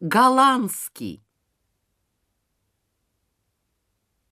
голландский.